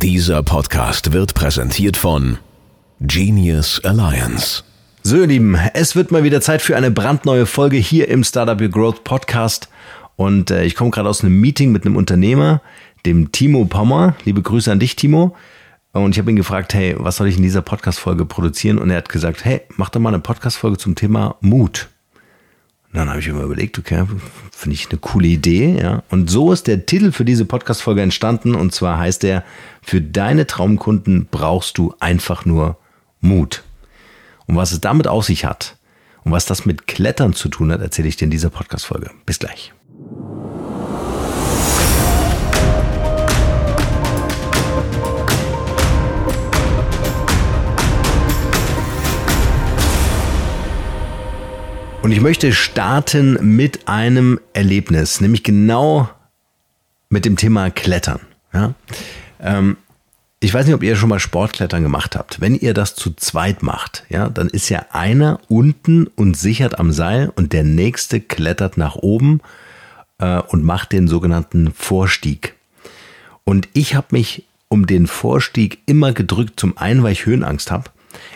Dieser Podcast wird präsentiert von Genius Alliance. So, ihr Lieben, es wird mal wieder Zeit für eine brandneue Folge hier im Startup Your Growth Podcast. Und äh, ich komme gerade aus einem Meeting mit einem Unternehmer, dem Timo Pommer. Liebe Grüße an dich, Timo. Und ich habe ihn gefragt, hey, was soll ich in dieser Podcast-Folge produzieren? Und er hat gesagt, hey, mach doch mal eine Podcast-Folge zum Thema Mut. Und dann habe ich mir überlegt, okay, finde ich eine coole Idee, ja. Und so ist der Titel für diese Podcast-Folge entstanden. Und zwar heißt er, für deine Traumkunden brauchst du einfach nur Mut. Und was es damit auf sich hat und was das mit Klettern zu tun hat, erzähle ich dir in dieser Podcast-Folge. Bis gleich. Und ich möchte starten mit einem Erlebnis, nämlich genau mit dem Thema Klettern. Ja? Ähm, ich weiß nicht, ob ihr schon mal Sportklettern gemacht habt. Wenn ihr das zu zweit macht, ja, dann ist ja einer unten und sichert am Seil und der nächste klettert nach oben äh, und macht den sogenannten Vorstieg. Und ich habe mich um den Vorstieg immer gedrückt, zum einen, weil ich Höhenangst habe.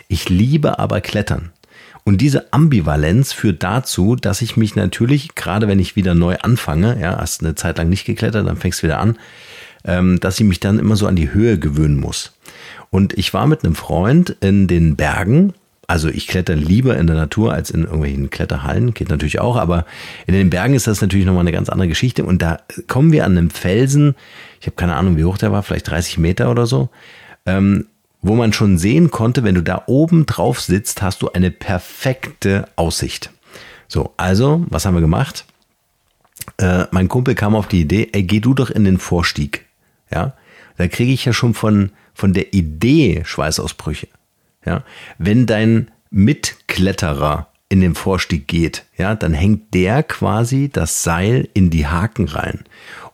Ich liebe aber Klettern. Und diese Ambivalenz führt dazu, dass ich mich natürlich, gerade wenn ich wieder neu anfange, ja, hast eine Zeit lang nicht geklettert, dann fängst du wieder an, ähm, dass ich mich dann immer so an die Höhe gewöhnen muss. Und ich war mit einem Freund in den Bergen. Also ich kletter lieber in der Natur als in irgendwelchen Kletterhallen, geht natürlich auch, aber in den Bergen ist das natürlich nochmal eine ganz andere Geschichte. Und da kommen wir an einem Felsen, ich habe keine Ahnung, wie hoch der war, vielleicht 30 Meter oder so, ähm, wo man schon sehen konnte, wenn du da oben drauf sitzt, hast du eine perfekte Aussicht. So, also, was haben wir gemacht? Äh, mein Kumpel kam auf die Idee, ey, geh du doch in den Vorstieg. Ja, da kriege ich ja schon von, von der Idee Schweißausbrüche. Ja, wenn dein Mitkletterer in den Vorstieg geht, ja, dann hängt der quasi das Seil in die Haken rein.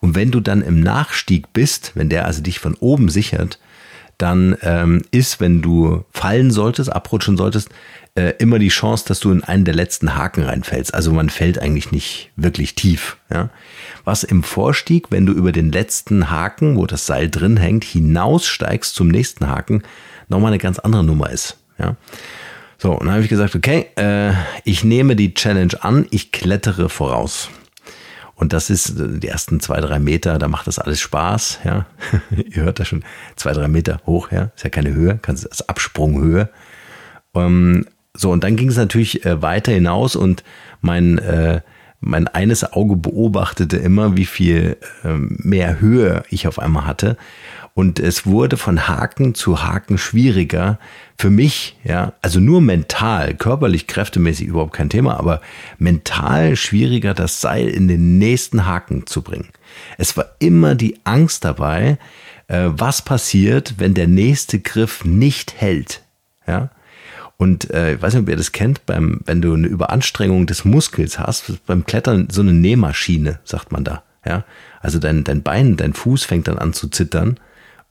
Und wenn du dann im Nachstieg bist, wenn der also dich von oben sichert, dann ähm, ist, wenn du fallen solltest, abrutschen solltest, äh, immer die Chance, dass du in einen der letzten Haken reinfällst. Also man fällt eigentlich nicht wirklich tief. Ja? Was im Vorstieg, wenn du über den letzten Haken, wo das Seil drin hängt, hinaussteigst zum nächsten Haken, nochmal eine ganz andere Nummer ist. Ja? So, und dann habe ich gesagt, okay, äh, ich nehme die Challenge an, ich klettere voraus. Und das ist äh, die ersten zwei, drei Meter, da macht das alles Spaß, ja. Ihr hört das schon, zwei, drei Meter hoch, ja. Ist ja keine Höhe, kannst das Absprunghöhe. Ähm, so, und dann ging es natürlich äh, weiter hinaus und mein, äh, mein eines Auge beobachtete immer, wie viel äh, mehr Höhe ich auf einmal hatte. Und es wurde von Haken zu Haken schwieriger, für mich, ja, also nur mental, körperlich, kräftemäßig überhaupt kein Thema, aber mental schwieriger, das Seil in den nächsten Haken zu bringen. Es war immer die Angst dabei, äh, was passiert, wenn der nächste Griff nicht hält, ja. Und äh, ich weiß nicht, ob ihr das kennt, beim, wenn du eine Überanstrengung des Muskels hast, beim Klettern so eine Nähmaschine, sagt man da. Ja? Also dein, dein Bein, dein Fuß fängt dann an zu zittern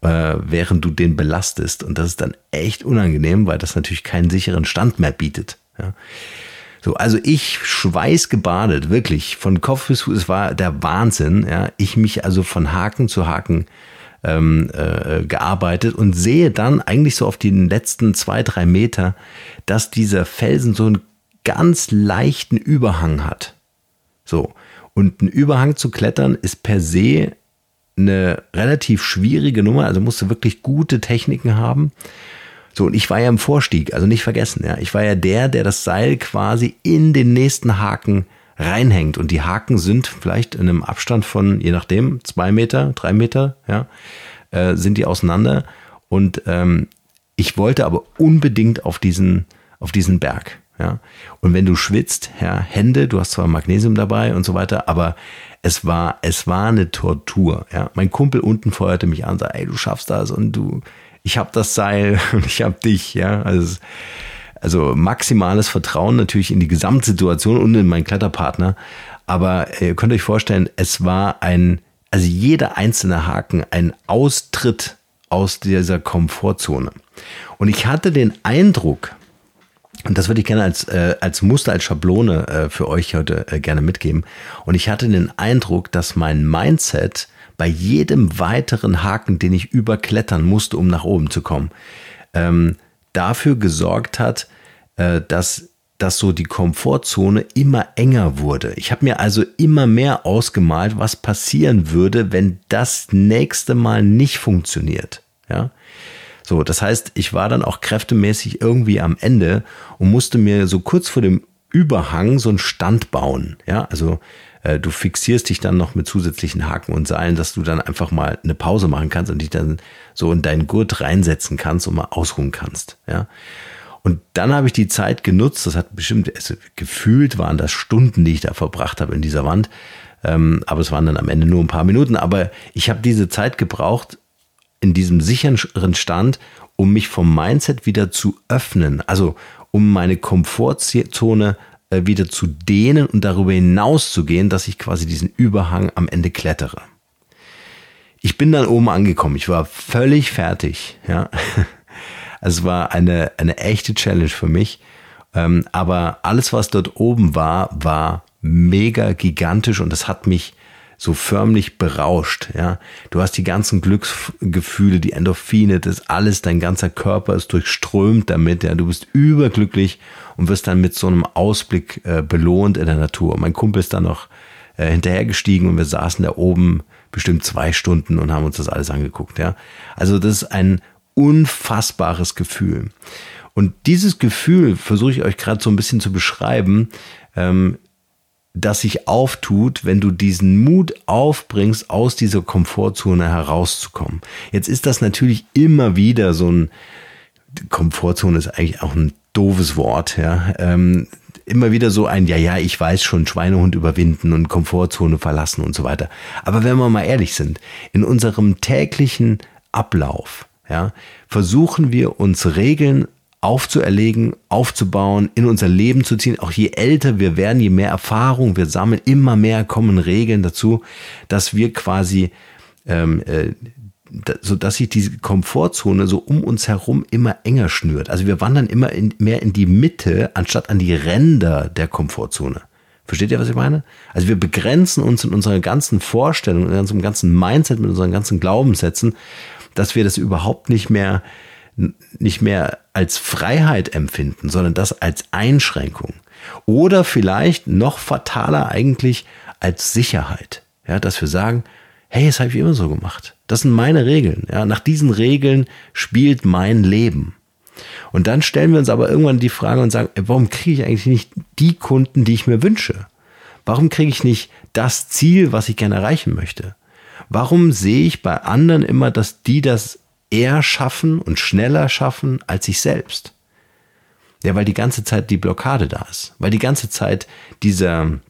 äh, während du den belastest. Und das ist dann echt unangenehm, weil das natürlich keinen sicheren Stand mehr bietet. Ja. So, also ich schweißgebadet, wirklich, von Kopf bis Fuß, es war der Wahnsinn, ja. Ich mich also von Haken zu Haken ähm, äh, gearbeitet und sehe dann eigentlich so auf den letzten zwei, drei Meter, dass dieser Felsen so einen ganz leichten Überhang hat. So. Und ein Überhang zu klettern ist per se eine relativ schwierige Nummer, also musste wirklich gute Techniken haben. So, und ich war ja im Vorstieg, also nicht vergessen, ja. Ich war ja der, der das Seil quasi in den nächsten Haken reinhängt. Und die Haken sind vielleicht in einem Abstand von, je nachdem, zwei Meter, drei Meter, ja, äh, sind die auseinander. Und ähm, ich wollte aber unbedingt auf diesen, auf diesen Berg. Ja. Und wenn du schwitzt, ja, Hände, du hast zwar Magnesium dabei und so weiter, aber es war, es war eine Tortur. Ja. Mein Kumpel unten feuerte mich an sagte, ey, du schaffst das und du, ich hab das Seil und ich hab dich. Ja. Also, also maximales Vertrauen natürlich in die Gesamtsituation und in meinen Kletterpartner. Aber ihr könnt euch vorstellen, es war ein, also jeder einzelne Haken ein Austritt aus dieser Komfortzone. Und ich hatte den Eindruck, und das würde ich gerne als, äh, als Muster, als Schablone äh, für euch heute äh, gerne mitgeben. Und ich hatte den Eindruck, dass mein Mindset bei jedem weiteren Haken, den ich überklettern musste, um nach oben zu kommen, ähm, dafür gesorgt hat, äh, dass dass so die Komfortzone immer enger wurde. Ich habe mir also immer mehr ausgemalt, was passieren würde, wenn das nächste Mal nicht funktioniert. Ja, so, das heißt, ich war dann auch kräftemäßig irgendwie am Ende und musste mir so kurz vor dem Überhang so einen Stand bauen. Ja, also äh, du fixierst dich dann noch mit zusätzlichen Haken und Seilen, dass du dann einfach mal eine Pause machen kannst und dich dann so in deinen Gurt reinsetzen kannst und mal ausruhen kannst. Ja. Und dann habe ich die Zeit genutzt, das hat bestimmt, also gefühlt waren das Stunden, die ich da verbracht habe in dieser Wand. Ähm, aber es waren dann am Ende nur ein paar Minuten. Aber ich habe diese Zeit gebraucht in diesem sicheren Stand, um mich vom Mindset wieder zu öffnen. Also um meine Komfortzone äh, wieder zu dehnen und darüber hinaus zu gehen, dass ich quasi diesen Überhang am Ende klettere. Ich bin dann oben angekommen. Ich war völlig fertig. Ja. Es war eine, eine echte Challenge für mich. Ähm, aber alles, was dort oben war, war mega gigantisch und das hat mich so förmlich berauscht, ja. Du hast die ganzen Glücksgefühle, die Endorphine, das alles, dein ganzer Körper ist durchströmt damit, ja. Du bist überglücklich und wirst dann mit so einem Ausblick äh, belohnt in der Natur. mein Kumpel ist dann noch äh, hinterhergestiegen und wir saßen da oben bestimmt zwei Stunden und haben uns das alles angeguckt, ja. Also das ist ein unfassbares Gefühl. Und dieses Gefühl versuche ich euch gerade so ein bisschen zu beschreiben, ähm, das sich auftut, wenn du diesen Mut aufbringst, aus dieser Komfortzone herauszukommen. Jetzt ist das natürlich immer wieder so ein, Komfortzone ist eigentlich auch ein doofes Wort, ja. Ähm, immer wieder so ein, ja, ja, ich weiß schon, Schweinehund überwinden und Komfortzone verlassen und so weiter. Aber wenn wir mal ehrlich sind, in unserem täglichen Ablauf ja, versuchen wir uns Regeln aufzuerlegen, aufzubauen, in unser Leben zu ziehen. Auch je älter wir werden, je mehr Erfahrung wir sammeln, immer mehr kommen Regeln dazu, dass wir quasi, ähm, äh, so dass sich diese Komfortzone so um uns herum immer enger schnürt. Also wir wandern immer in, mehr in die Mitte anstatt an die Ränder der Komfortzone. Versteht ihr, was ich meine? Also wir begrenzen uns in unserer ganzen Vorstellung, in unserem ganzen Mindset, mit unseren ganzen Glaubenssätzen dass wir das überhaupt nicht mehr, nicht mehr als Freiheit empfinden, sondern das als Einschränkung. Oder vielleicht noch fataler eigentlich als Sicherheit. Ja, dass wir sagen, hey, das habe ich immer so gemacht. Das sind meine Regeln. Ja, nach diesen Regeln spielt mein Leben. Und dann stellen wir uns aber irgendwann die Frage und sagen, warum kriege ich eigentlich nicht die Kunden, die ich mir wünsche? Warum kriege ich nicht das Ziel, was ich gerne erreichen möchte? Warum sehe ich bei anderen immer, dass die das eher schaffen und schneller schaffen als ich selbst? Ja, weil die ganze Zeit die Blockade da ist, weil die ganze Zeit dieser,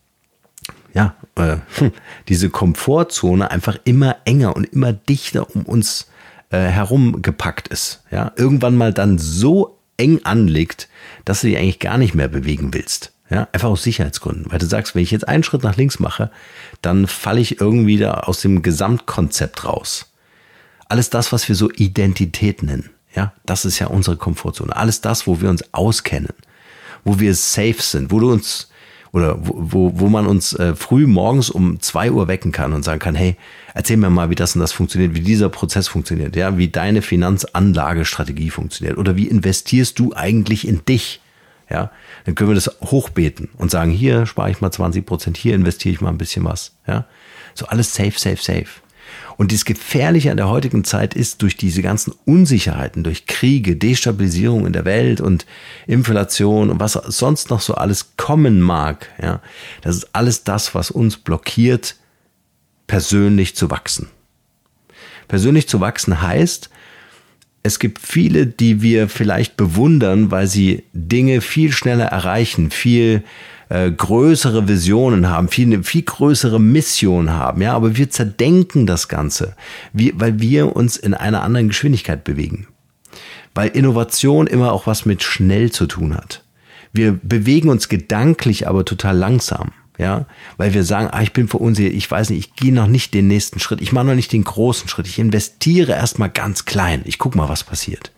ja, äh, diese Komfortzone einfach immer enger und immer dichter um uns äh, herum gepackt ist. Ja, irgendwann mal dann so eng anliegt, dass du dich eigentlich gar nicht mehr bewegen willst. Ja, einfach aus Sicherheitsgründen. Weil du sagst, wenn ich jetzt einen Schritt nach links mache, dann falle ich irgendwie da aus dem Gesamtkonzept raus. Alles das, was wir so Identität nennen. Ja, das ist ja unsere Komfortzone. Alles das, wo wir uns auskennen, wo wir safe sind, wo du uns oder wo, wo, wo man uns äh, früh morgens um zwei Uhr wecken kann und sagen kann, hey, erzähl mir mal, wie das und das funktioniert, wie dieser Prozess funktioniert, ja, wie deine Finanzanlagestrategie funktioniert oder wie investierst du eigentlich in dich? ja, dann können wir das hochbeten und sagen, hier spare ich mal 20 Prozent, hier investiere ich mal ein bisschen was, ja. So alles safe, safe, safe. Und das Gefährliche an der heutigen Zeit ist, durch diese ganzen Unsicherheiten, durch Kriege, Destabilisierung in der Welt und Inflation und was sonst noch so alles kommen mag, ja, das ist alles das, was uns blockiert, persönlich zu wachsen. Persönlich zu wachsen heißt, es gibt viele, die wir vielleicht bewundern, weil sie Dinge viel schneller erreichen, viel äh, größere Visionen haben, viel, viel größere Mission haben, ja, aber wir zerdenken das Ganze, wir, weil wir uns in einer anderen Geschwindigkeit bewegen. Weil Innovation immer auch was mit schnell zu tun hat. Wir bewegen uns gedanklich aber total langsam ja, weil wir sagen, ah, ich bin verunsichert, ich weiß nicht, ich gehe noch nicht den nächsten Schritt, ich mache noch nicht den großen Schritt, ich investiere erstmal ganz klein, ich guck mal, was passiert.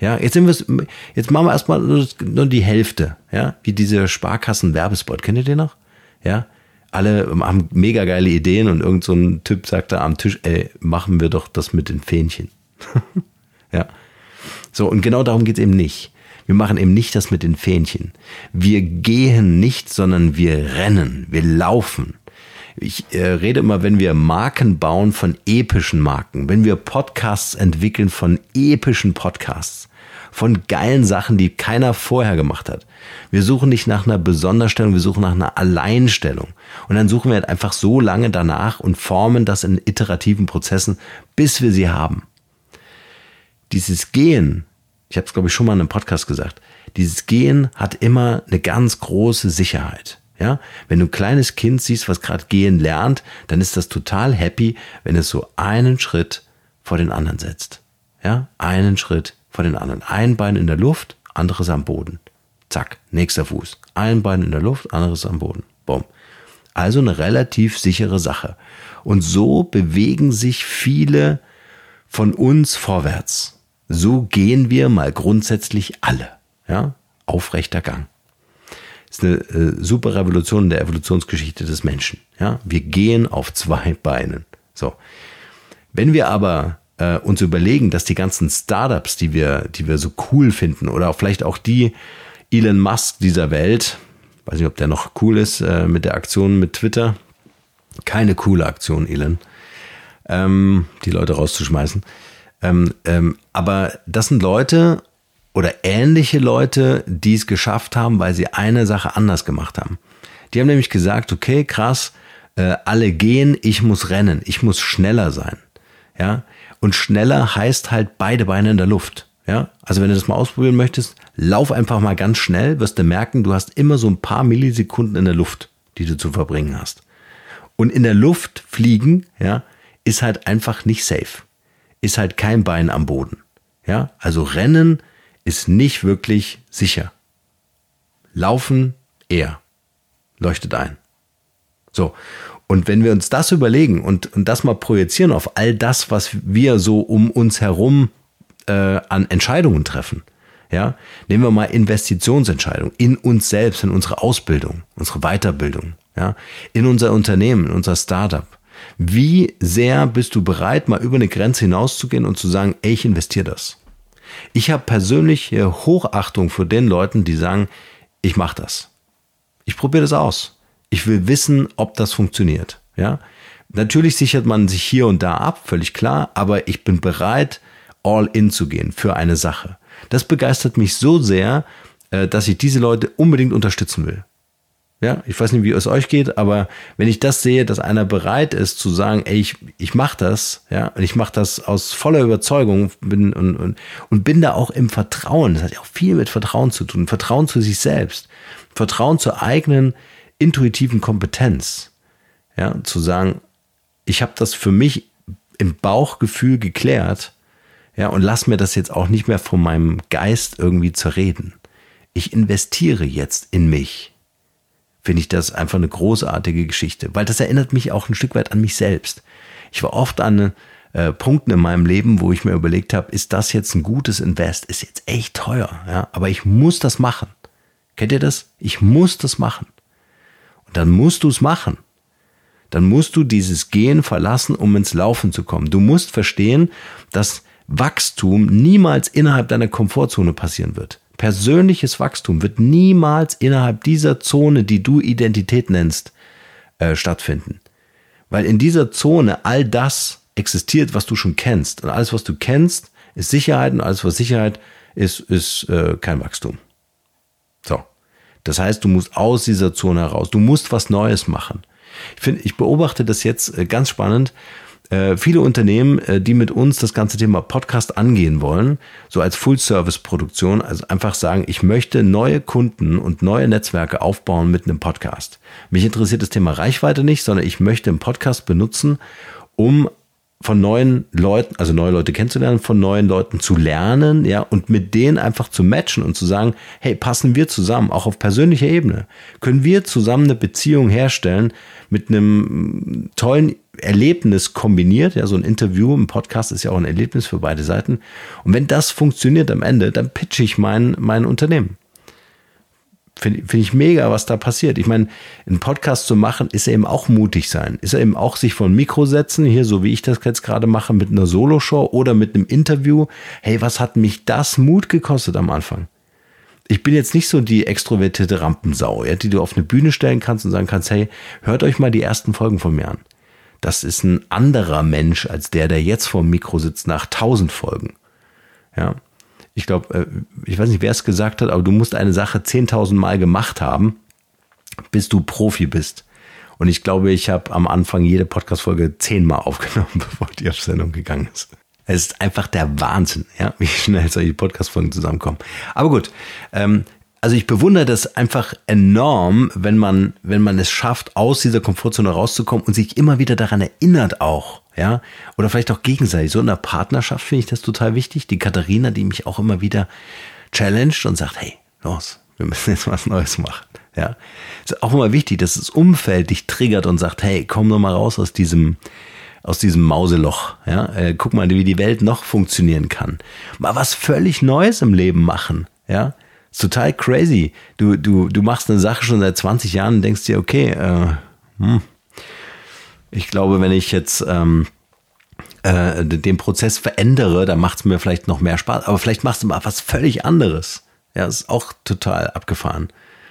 Ja, jetzt sind wir, jetzt machen wir erstmal nur die Hälfte, ja, wie diese Sparkassen-Werbespot, kennt ihr den noch? Ja, alle haben mega geile Ideen und irgend so ein Typ sagt da am Tisch, ey, machen wir doch das mit den Fähnchen. ja. So, und genau darum geht es eben nicht. Wir machen eben nicht das mit den Fähnchen. Wir gehen nicht, sondern wir rennen, wir laufen. Ich äh, rede immer, wenn wir Marken bauen von epischen Marken, wenn wir Podcasts entwickeln von epischen Podcasts, von geilen Sachen, die keiner vorher gemacht hat. Wir suchen nicht nach einer Besonderstellung, wir suchen nach einer Alleinstellung. Und dann suchen wir halt einfach so lange danach und formen das in iterativen Prozessen, bis wir sie haben. Dieses Gehen, ich habe es glaube ich schon mal in einem Podcast gesagt, dieses Gehen hat immer eine ganz große Sicherheit. Ja, wenn du ein kleines Kind siehst, was gerade gehen lernt, dann ist das total happy, wenn es so einen Schritt vor den anderen setzt. Ja, einen Schritt vor den anderen. Ein Bein in der Luft, anderes am Boden. Zack, nächster Fuß. Ein Bein in der Luft, anderes am Boden. Bumm. Also eine relativ sichere Sache. Und so bewegen sich viele von uns vorwärts. So gehen wir mal grundsätzlich alle. Ja, aufrechter Gang. Ist eine äh, super Revolution in der Evolutionsgeschichte des Menschen. Ja, wir gehen auf zwei Beinen. So. Wenn wir aber äh, uns überlegen, dass die ganzen Startups, die wir, die wir so cool finden, oder auch vielleicht auch die Elon Musk dieser Welt, weiß nicht, ob der noch cool ist äh, mit der Aktion mit Twitter, keine coole Aktion, Elon, ähm, die Leute rauszuschmeißen. Ähm, ähm, aber das sind Leute oder ähnliche Leute, die es geschafft haben, weil sie eine Sache anders gemacht haben. Die haben nämlich gesagt, okay, krass, äh, alle gehen, ich muss rennen, ich muss schneller sein. Ja, und schneller heißt halt beide Beine in der Luft. Ja, also wenn du das mal ausprobieren möchtest, lauf einfach mal ganz schnell, wirst du merken, du hast immer so ein paar Millisekunden in der Luft, die du zu verbringen hast. Und in der Luft fliegen, ja, ist halt einfach nicht safe. Ist halt kein Bein am Boden. Ja, also Rennen ist nicht wirklich sicher. Laufen eher. Leuchtet ein. So. Und wenn wir uns das überlegen und, und das mal projizieren auf all das, was wir so um uns herum äh, an Entscheidungen treffen, ja, nehmen wir mal Investitionsentscheidungen in uns selbst, in unsere Ausbildung, unsere Weiterbildung, ja, in unser Unternehmen, in unser Startup. Wie sehr bist du bereit, mal über eine Grenze hinauszugehen und zu sagen, ey, ich investiere das? Ich habe persönlich Hochachtung für den Leuten, die sagen, ich mache das. Ich probiere das aus. Ich will wissen, ob das funktioniert. Ja, natürlich sichert man sich hier und da ab, völlig klar, aber ich bin bereit, all in zu gehen für eine Sache. Das begeistert mich so sehr, äh, dass ich diese Leute unbedingt unterstützen will. Ja, ich weiß nicht, wie es euch geht, aber wenn ich das sehe, dass einer bereit ist zu sagen, ey, ich, ich mache das, ja, und ich mache das aus voller Überzeugung bin und, und, und bin da auch im Vertrauen. Das hat ja auch viel mit Vertrauen zu tun. Vertrauen zu sich selbst. Vertrauen zur eigenen intuitiven Kompetenz, ja, zu sagen, ich habe das für mich im Bauchgefühl geklärt, ja, und lass mir das jetzt auch nicht mehr von meinem Geist irgendwie zerreden. Ich investiere jetzt in mich. Finde ich das einfach eine großartige Geschichte, weil das erinnert mich auch ein Stück weit an mich selbst. Ich war oft an äh, Punkten in meinem Leben, wo ich mir überlegt habe, ist das jetzt ein gutes Invest? Ist jetzt echt teuer, ja, aber ich muss das machen. Kennt ihr das? Ich muss das machen dann musst du es machen. Dann musst du dieses Gehen verlassen, um ins Laufen zu kommen. Du musst verstehen, dass Wachstum niemals innerhalb deiner Komfortzone passieren wird. Persönliches Wachstum wird niemals innerhalb dieser Zone, die du Identität nennst, äh, stattfinden. Weil in dieser Zone all das existiert, was du schon kennst. Und alles, was du kennst, ist Sicherheit und alles, was Sicherheit ist, ist äh, kein Wachstum. So. Das heißt, du musst aus dieser Zone heraus. Du musst was Neues machen. Ich finde, ich beobachte das jetzt äh, ganz spannend. Äh, viele Unternehmen, äh, die mit uns das ganze Thema Podcast angehen wollen, so als Full-Service-Produktion, also einfach sagen, ich möchte neue Kunden und neue Netzwerke aufbauen mit einem Podcast. Mich interessiert das Thema Reichweite nicht, sondern ich möchte einen Podcast benutzen, um von neuen Leuten, also neue Leute kennenzulernen, von neuen Leuten zu lernen, ja, und mit denen einfach zu matchen und zu sagen, hey, passen wir zusammen, auch auf persönlicher Ebene? Können wir zusammen eine Beziehung herstellen mit einem tollen Erlebnis kombiniert? Ja, so ein Interview im Podcast ist ja auch ein Erlebnis für beide Seiten. Und wenn das funktioniert am Ende, dann pitche ich mein, mein Unternehmen. Finde find ich mega, was da passiert. Ich meine, einen Podcast zu machen, ist eben auch mutig sein. Ist eben auch sich vor ein Mikro setzen, hier so wie ich das jetzt gerade mache, mit einer Soloshow oder mit einem Interview. Hey, was hat mich das Mut gekostet am Anfang? Ich bin jetzt nicht so die extrovertierte Rampensau, ja, die du auf eine Bühne stellen kannst und sagen kannst, hey, hört euch mal die ersten Folgen von mir an. Das ist ein anderer Mensch als der, der jetzt vor dem Mikro sitzt nach tausend Folgen. Ja, ich glaube, äh, ich weiß nicht, wer es gesagt hat, aber du musst eine Sache 10.000 Mal gemacht haben, bis du Profi bist. Und ich glaube, ich habe am Anfang jede Podcast-Folge zehnmal aufgenommen, bevor die auf Sendung gegangen ist. Es ist einfach der Wahnsinn, ja, wie schnell solche Podcast-Folgen zusammenkommen. Aber gut, ähm, also ich bewundere das einfach enorm, wenn man, wenn man es schafft, aus dieser Komfortzone rauszukommen und sich immer wieder daran erinnert auch, ja, oder vielleicht auch gegenseitig. So in der Partnerschaft finde ich das total wichtig. Die Katharina, die mich auch immer wieder challenged und sagt, hey, los, wir müssen jetzt was Neues machen, ja. Ist auch immer wichtig, dass das Umfeld dich triggert und sagt, hey, komm doch mal raus aus diesem, aus diesem Mauseloch. Ja, äh, guck mal, wie die Welt noch funktionieren kann. Mal was völlig Neues im Leben machen. Ja, ist total crazy. Du, du, du machst eine Sache schon seit 20 Jahren und denkst dir, okay, äh, hm, ich glaube, wenn ich jetzt ähm, äh, den Prozess verändere, dann macht es mir vielleicht noch mehr Spaß. Aber vielleicht machst du mal was völlig anderes. Ja, ist auch total abgefahren.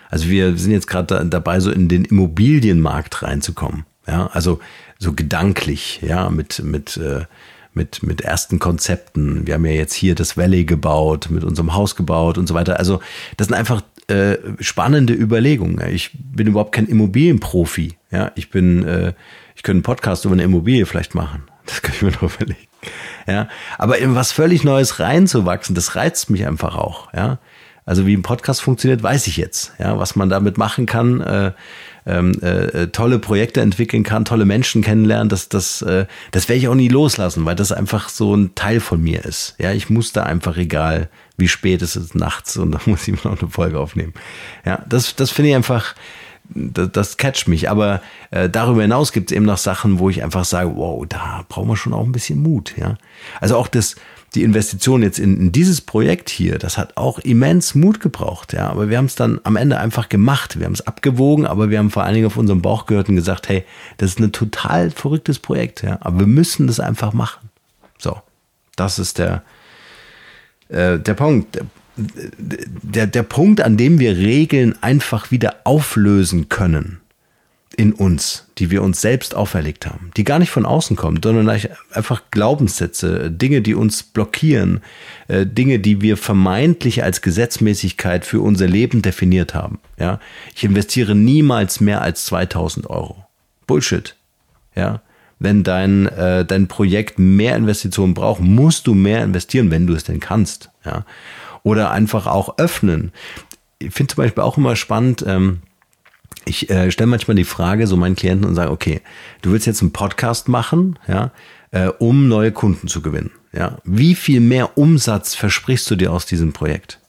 Also wir sind jetzt gerade da, dabei, so in den Immobilienmarkt reinzukommen. Ja, also so gedanklich, ja, mit, mit äh, mit, mit ersten Konzepten. Wir haben ja jetzt hier das Valley gebaut, mit unserem Haus gebaut und so weiter. Also das sind einfach äh, spannende Überlegungen. Ich bin überhaupt kein Immobilienprofi. Ja, ich bin, äh, ich könnte einen Podcast über eine Immobilie vielleicht machen. Das kann ich mir noch überlegen. Ja, aber in was völlig Neues reinzuwachsen, das reizt mich einfach auch. Ja, also wie ein Podcast funktioniert, weiß ich jetzt. Ja, was man damit machen kann. Äh, ähm, äh, tolle Projekte entwickeln kann, tolle Menschen kennenlernen, das, das, äh, das werde ich auch nie loslassen, weil das einfach so ein Teil von mir ist. Ja, ich muss da einfach, egal wie spät es ist, nachts und da muss ich noch eine Folge aufnehmen. Ja, das, das finde ich einfach, das, das catcht mich. Aber äh, darüber hinaus gibt es eben noch Sachen, wo ich einfach sage, wow, da brauchen wir schon auch ein bisschen Mut. Ja, also auch das, die Investition jetzt in, in, dieses Projekt hier, das hat auch immens Mut gebraucht, ja. Aber wir haben es dann am Ende einfach gemacht. Wir haben es abgewogen, aber wir haben vor allen Dingen auf unserem Bauch gehört und gesagt, hey, das ist ein total verrücktes Projekt, ja. Aber wir müssen das einfach machen. So, das ist der, äh, der Punkt. Der, der Punkt, an dem wir Regeln einfach wieder auflösen können in uns, die wir uns selbst auferlegt haben, die gar nicht von außen kommen, sondern einfach Glaubenssätze, Dinge, die uns blockieren, äh, Dinge, die wir vermeintlich als Gesetzmäßigkeit für unser Leben definiert haben. Ja, ich investiere niemals mehr als 2000 Euro. Bullshit. Ja, wenn dein äh, dein Projekt mehr Investitionen braucht, musst du mehr investieren, wenn du es denn kannst. Ja, oder einfach auch öffnen. Ich finde zum Beispiel auch immer spannend. Ähm, ich äh, stelle manchmal die Frage so meinen Klienten und sage, okay, du willst jetzt einen Podcast machen, ja, äh, um neue Kunden zu gewinnen. Ja, wie viel mehr Umsatz versprichst du dir aus diesem Projekt?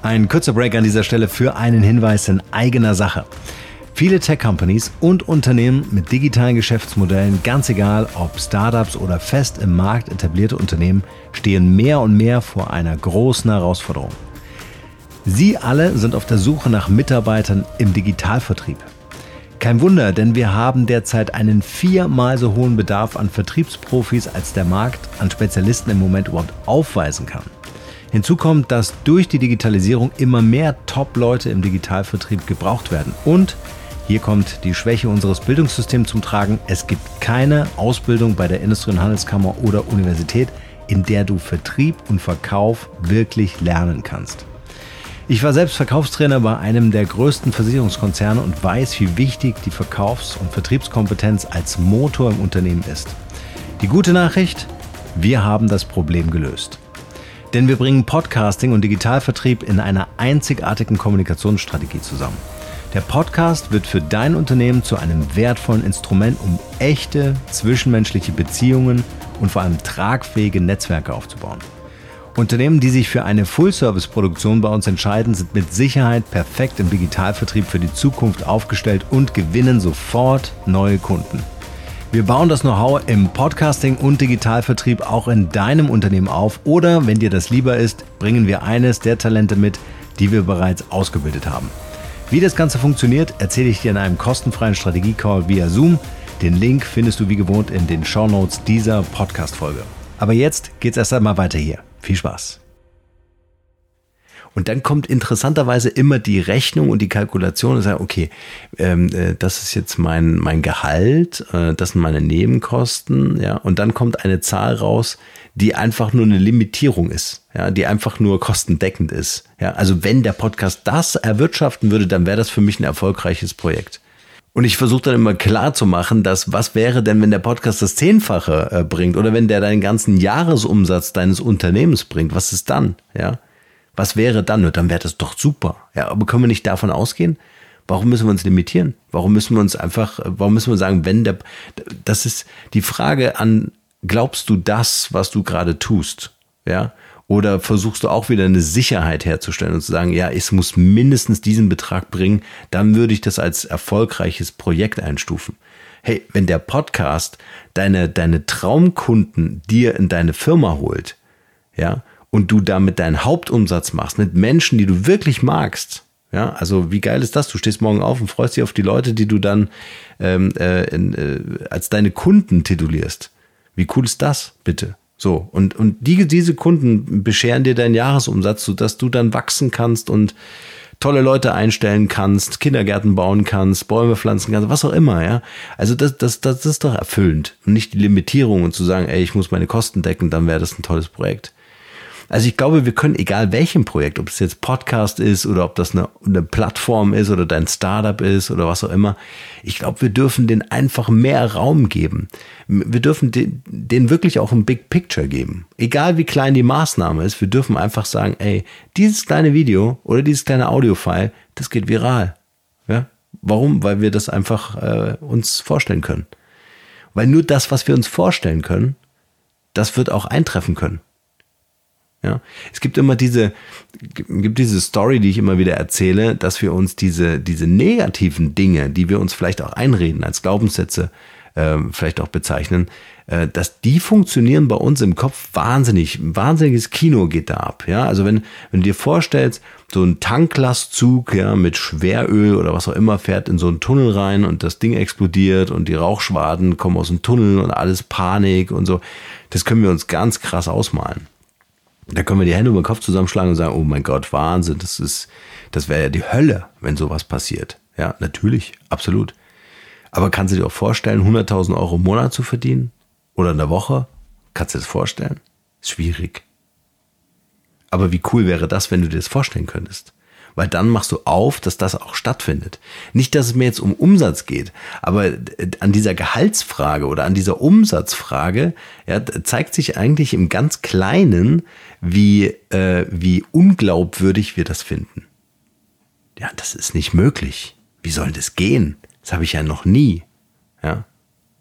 Ein kurzer Break an dieser Stelle für einen Hinweis in eigener Sache. Viele Tech-Companies und Unternehmen mit digitalen Geschäftsmodellen, ganz egal ob Startups oder fest im Markt etablierte Unternehmen, stehen mehr und mehr vor einer großen Herausforderung. Sie alle sind auf der Suche nach Mitarbeitern im Digitalvertrieb. Kein Wunder, denn wir haben derzeit einen viermal so hohen Bedarf an Vertriebsprofis, als der Markt an Spezialisten im Moment überhaupt aufweisen kann. Hinzu kommt, dass durch die Digitalisierung immer mehr Top-Leute im Digitalvertrieb gebraucht werden. Und hier kommt die Schwäche unseres Bildungssystems zum Tragen. Es gibt keine Ausbildung bei der Industrie- und Handelskammer oder Universität, in der du Vertrieb und Verkauf wirklich lernen kannst. Ich war selbst Verkaufstrainer bei einem der größten Versicherungskonzerne und weiß, wie wichtig die Verkaufs- und Vertriebskompetenz als Motor im Unternehmen ist. Die gute Nachricht, wir haben das Problem gelöst. Denn wir bringen Podcasting und Digitalvertrieb in einer einzigartigen Kommunikationsstrategie zusammen. Der Podcast wird für dein Unternehmen zu einem wertvollen Instrument, um echte zwischenmenschliche Beziehungen und vor allem tragfähige Netzwerke aufzubauen. Unternehmen, die sich für eine Full-Service-Produktion bei uns entscheiden, sind mit Sicherheit perfekt im Digitalvertrieb für die Zukunft aufgestellt und gewinnen sofort neue Kunden. Wir bauen das Know-how im Podcasting und Digitalvertrieb auch in deinem Unternehmen auf oder, wenn dir das lieber ist, bringen wir eines der Talente mit, die wir bereits ausgebildet haben. Wie das Ganze funktioniert, erzähle ich dir in einem kostenfreien Strategie-Call via Zoom. Den Link findest du wie gewohnt in den Show Notes dieser Podcast-Folge. Aber jetzt geht's erst einmal weiter hier. Viel Spaß! Und dann kommt interessanterweise immer die Rechnung und die Kalkulation und sagt, okay, ähm, äh, das ist jetzt mein, mein Gehalt, äh, das sind meine Nebenkosten, ja, und dann kommt eine Zahl raus, die einfach nur eine Limitierung ist, ja, die einfach nur kostendeckend ist. Ja, also wenn der Podcast das erwirtschaften würde, dann wäre das für mich ein erfolgreiches Projekt. Und ich versuche dann immer klar zu machen, dass was wäre denn, wenn der Podcast das Zehnfache äh, bringt oder wenn der deinen ganzen Jahresumsatz deines Unternehmens bringt, was ist dann? Ja, was wäre dann? Und dann wäre das doch super. Ja, aber können wir nicht davon ausgehen? Warum müssen wir uns limitieren? Warum müssen wir uns einfach, warum müssen wir sagen, wenn der, das ist die Frage an, glaubst du das, was du gerade tust? Ja? Oder versuchst du auch wieder eine Sicherheit herzustellen und zu sagen, ja, es muss mindestens diesen Betrag bringen, dann würde ich das als erfolgreiches Projekt einstufen. Hey, wenn der Podcast deine, deine Traumkunden dir in deine Firma holt, ja, und du damit deinen Hauptumsatz machst, mit Menschen, die du wirklich magst, ja, also wie geil ist das? Du stehst morgen auf und freust dich auf die Leute, die du dann ähm, äh, in, äh, als deine Kunden titulierst. Wie cool ist das, bitte? So, und, und die, diese Kunden bescheren dir deinen Jahresumsatz, sodass du dann wachsen kannst und tolle Leute einstellen kannst, Kindergärten bauen kannst, Bäume pflanzen kannst, was auch immer, ja. Also das, das, das ist doch erfüllend und nicht die Limitierung und zu sagen, ey, ich muss meine Kosten decken, dann wäre das ein tolles Projekt. Also ich glaube, wir können, egal welchem Projekt, ob es jetzt Podcast ist oder ob das eine, eine Plattform ist oder dein Startup ist oder was auch immer, ich glaube, wir dürfen den einfach mehr Raum geben. Wir dürfen den, den wirklich auch ein Big Picture geben. Egal wie klein die Maßnahme ist, wir dürfen einfach sagen, ey, dieses kleine Video oder dieses kleine Audiofile, das geht viral. Ja? Warum? Weil wir das einfach äh, uns vorstellen können. Weil nur das, was wir uns vorstellen können, das wird auch eintreffen können. Ja, es gibt immer diese, gibt diese Story, die ich immer wieder erzähle, dass wir uns diese, diese negativen Dinge, die wir uns vielleicht auch einreden, als Glaubenssätze äh, vielleicht auch bezeichnen, äh, dass die funktionieren bei uns im Kopf wahnsinnig. Ein wahnsinniges Kino geht da ab. Ja, also wenn, wenn du dir vorstellst, so ein Tanklastzug, ja, mit Schweröl oder was auch immer fährt in so einen Tunnel rein und das Ding explodiert und die Rauchschwaden kommen aus dem Tunnel und alles Panik und so. Das können wir uns ganz krass ausmalen. Da können wir die Hände über den Kopf zusammenschlagen und sagen, oh mein Gott, Wahnsinn, das ist, das wäre ja die Hölle, wenn sowas passiert. Ja, natürlich, absolut. Aber kannst du dir auch vorstellen, 100.000 Euro im Monat zu verdienen? Oder in der Woche? Kannst du dir das vorstellen? Schwierig. Aber wie cool wäre das, wenn du dir das vorstellen könntest? Weil dann machst du auf, dass das auch stattfindet. Nicht, dass es mir jetzt um Umsatz geht, aber an dieser Gehaltsfrage oder an dieser Umsatzfrage ja, zeigt sich eigentlich im ganz Kleinen, wie, äh, wie unglaubwürdig wir das finden. Ja, das ist nicht möglich. Wie soll das gehen? Das habe ich ja noch nie. Ja,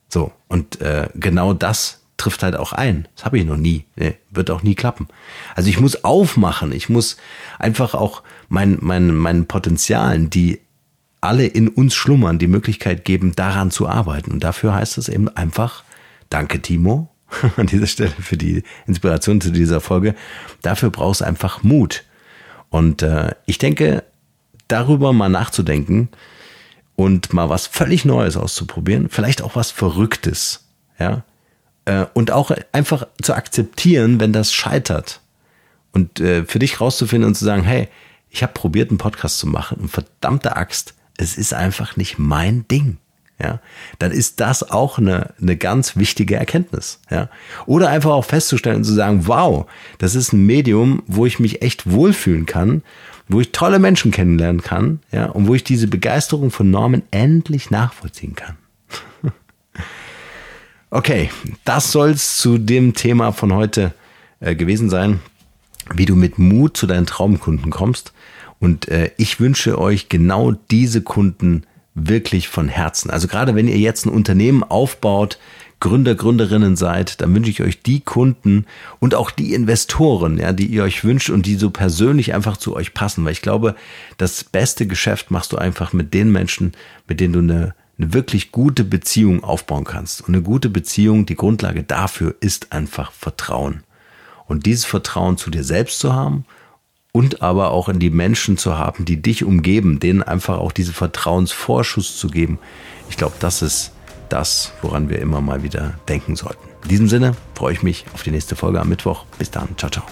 so und äh, genau das trifft halt auch ein. Das habe ich noch nie. Nee, wird auch nie klappen. Also ich muss aufmachen. Ich muss einfach auch mein, mein, meinen Potenzialen, die alle in uns schlummern, die Möglichkeit geben, daran zu arbeiten. Und dafür heißt es eben einfach, danke Timo an dieser Stelle für die Inspiration zu dieser Folge. Dafür brauchst du einfach Mut. Und äh, ich denke, darüber mal nachzudenken und mal was völlig Neues auszuprobieren, vielleicht auch was Verrücktes, ja, äh, und auch einfach zu akzeptieren, wenn das scheitert. Und äh, für dich rauszufinden und zu sagen, hey, ich habe probiert, einen Podcast zu machen und verdammte Axt, es ist einfach nicht mein Ding. Ja, dann ist das auch eine, eine ganz wichtige Erkenntnis. Ja, oder einfach auch festzustellen und zu sagen, wow, das ist ein Medium, wo ich mich echt wohlfühlen kann, wo ich tolle Menschen kennenlernen kann, ja, und wo ich diese Begeisterung von Normen endlich nachvollziehen kann. Okay, das soll's zu dem Thema von heute äh, gewesen sein, wie du mit Mut zu deinen Traumkunden kommst. Und äh, ich wünsche euch genau diese Kunden wirklich von Herzen. Also gerade wenn ihr jetzt ein Unternehmen aufbaut, Gründer, Gründerinnen seid, dann wünsche ich euch die Kunden und auch die Investoren, ja, die ihr euch wünscht und die so persönlich einfach zu euch passen. Weil ich glaube, das beste Geschäft machst du einfach mit den Menschen, mit denen du eine eine wirklich gute Beziehung aufbauen kannst. Und eine gute Beziehung, die Grundlage dafür ist einfach Vertrauen. Und dieses Vertrauen zu dir selbst zu haben und aber auch in die Menschen zu haben, die dich umgeben, denen einfach auch diese Vertrauensvorschuss zu geben. Ich glaube, das ist das, woran wir immer mal wieder denken sollten. In diesem Sinne freue ich mich auf die nächste Folge am Mittwoch. Bis dann. Ciao, ciao.